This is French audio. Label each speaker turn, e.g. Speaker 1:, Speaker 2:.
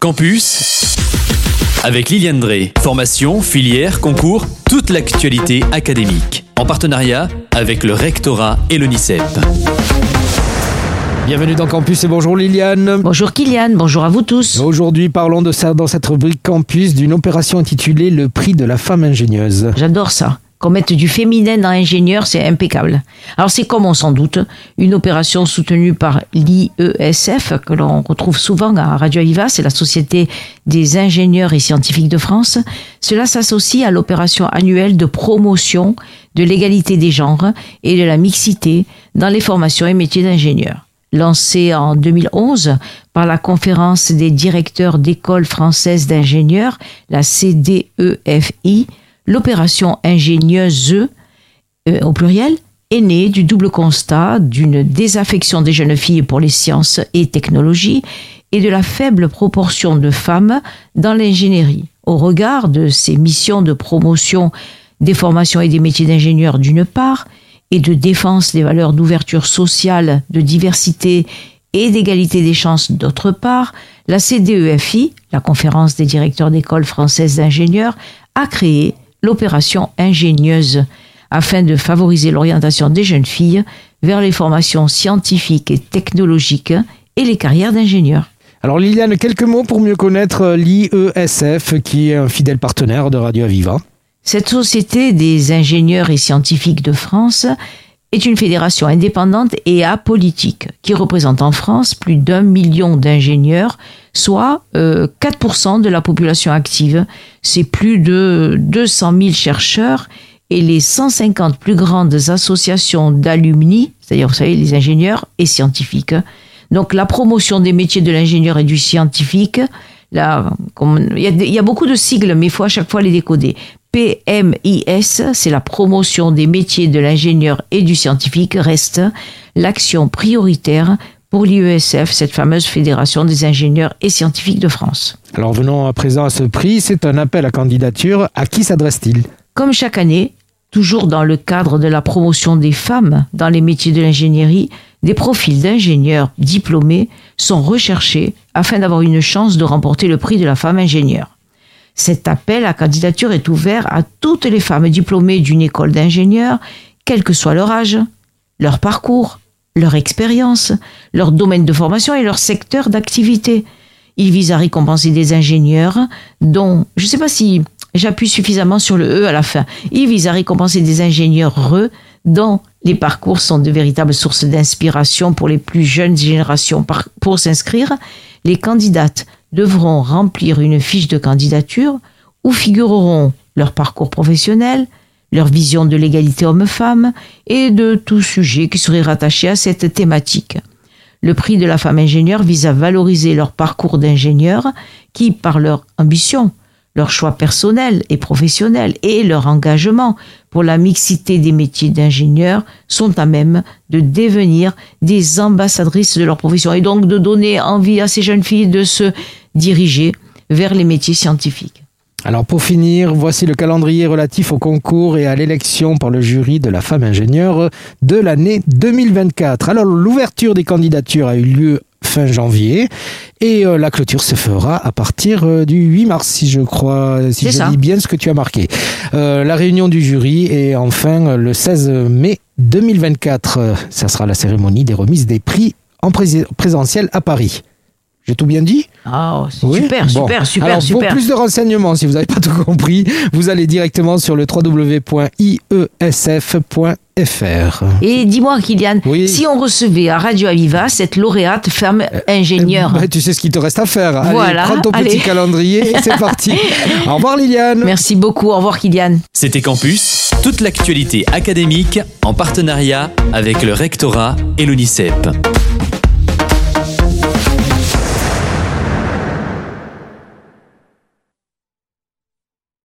Speaker 1: Campus avec Liliane Drey. Formation, filière, concours, toute l'actualité académique. En partenariat avec le rectorat et l'ONICEP.
Speaker 2: Bienvenue dans Campus et bonjour Liliane.
Speaker 3: Bonjour Kylian, bonjour à vous tous.
Speaker 2: Aujourd'hui, parlons de ça dans cette rubrique Campus d'une opération intitulée Le prix de la femme ingénieuse.
Speaker 3: J'adore ça. Qu'on mette du féminin dans ingénieur, c'est impeccable. Alors c'est comme on s'en doute, une opération soutenue par l'IESF, que l'on retrouve souvent à Radio Aviva, c'est la Société des ingénieurs et scientifiques de France. Cela s'associe à l'opération annuelle de promotion de l'égalité des genres et de la mixité dans les formations et métiers d'ingénieurs. Lancée en 2011 par la conférence des directeurs d'écoles françaises d'ingénieurs, la CDEFI, l'opération ingénieuse, euh, au pluriel, est née du double constat d'une désaffection des jeunes filles pour les sciences et technologies et de la faible proportion de femmes dans l'ingénierie. Au regard de ces missions de promotion des formations et des métiers d'ingénieur d'une part, et de défense des valeurs d'ouverture sociale, de diversité et d'égalité des chances d'autre part, la CDEFI, la conférence des directeurs d'écoles françaises d'ingénieurs, a créé l'opération ingénieuse afin de favoriser l'orientation des jeunes filles vers les formations scientifiques et technologiques et les carrières d'ingénieurs.
Speaker 2: Alors Liliane, quelques mots pour mieux connaître l'IESF qui est un fidèle partenaire de Radio Aviva.
Speaker 3: Cette Société des ingénieurs et scientifiques de France est une fédération indépendante et apolitique qui représente en France plus d'un million d'ingénieurs, soit 4% euh, de la population active. C'est plus de 200 000 chercheurs et les 150 plus grandes associations d'alumni, c'est-à-dire vous savez les ingénieurs et scientifiques. Donc la promotion des métiers de l'ingénieur et du scientifique, là, il, y y a beaucoup de sigles, mais il faut à chaque fois les décoder. PMIS, c'est la promotion des métiers de l'ingénieur et du scientifique, reste l'action prioritaire pour l'IESF, cette fameuse fédération des ingénieurs et scientifiques de France.
Speaker 2: Alors venons à présent à ce prix, c'est un appel à candidature. À qui s'adresse-t-il?
Speaker 3: Comme chaque année, toujours dans le cadre de la promotion des femmes dans les métiers de l'ingénierie, des profils d'ingénieurs diplômés sont recherchés afin d'avoir une chance de remporter le prix de la femme ingénieure. Cet appel à candidature est ouvert à toutes les femmes diplômées d'une école d'ingénieurs, quel que soit leur âge, leur parcours, leur expérience, leur domaine de formation et leur secteur d'activité. Il vise à récompenser des ingénieurs dont, je ne sais pas si j'appuie suffisamment sur le E à la fin, il vise à récompenser des ingénieurs heureux dont les parcours sont de véritables sources d'inspiration pour les plus jeunes générations. Pour s'inscrire, les candidates devront remplir une fiche de candidature où figureront leur parcours professionnel, leur vision de l'égalité homme-femme et de tout sujet qui serait rattaché à cette thématique. Le prix de la femme ingénieure vise à valoriser leur parcours d'ingénieur qui, par leur ambition, leur choix personnel et professionnel et leur engagement pour la mixité des métiers d'ingénieur sont à même de devenir des ambassadrices de leur profession et donc de donner envie à ces jeunes filles de se diriger vers les métiers scientifiques.
Speaker 2: Alors pour finir, voici le calendrier relatif au concours et à l'élection par le jury de la femme ingénieure de l'année 2024. Alors l'ouverture des candidatures a eu lieu fin janvier et euh, la clôture se fera à partir euh, du 8 mars si je crois si je dis bien ce que tu as marqué. Euh, la réunion du jury est enfin le 16 mai 2024. Ça sera la cérémonie des remises des prix en présentiel à Paris. J'ai tout bien dit?
Speaker 3: Ah, super, super, super,
Speaker 2: Alors,
Speaker 3: Pour
Speaker 2: plus de renseignements, si vous n'avez pas tout compris, vous allez directement sur le
Speaker 3: Et dis-moi, Kylian, si on recevait à Radio Aviva cette lauréate femme euh, ingénieure.
Speaker 2: Bah, tu sais ce qu'il te reste à faire. Voilà, allez, prends ton petit calendrier et c'est parti. Au revoir, Liliane.
Speaker 3: Merci beaucoup. Au revoir, Kylian.
Speaker 1: C'était Campus, toute l'actualité académique en partenariat avec le rectorat et l'UNICEP.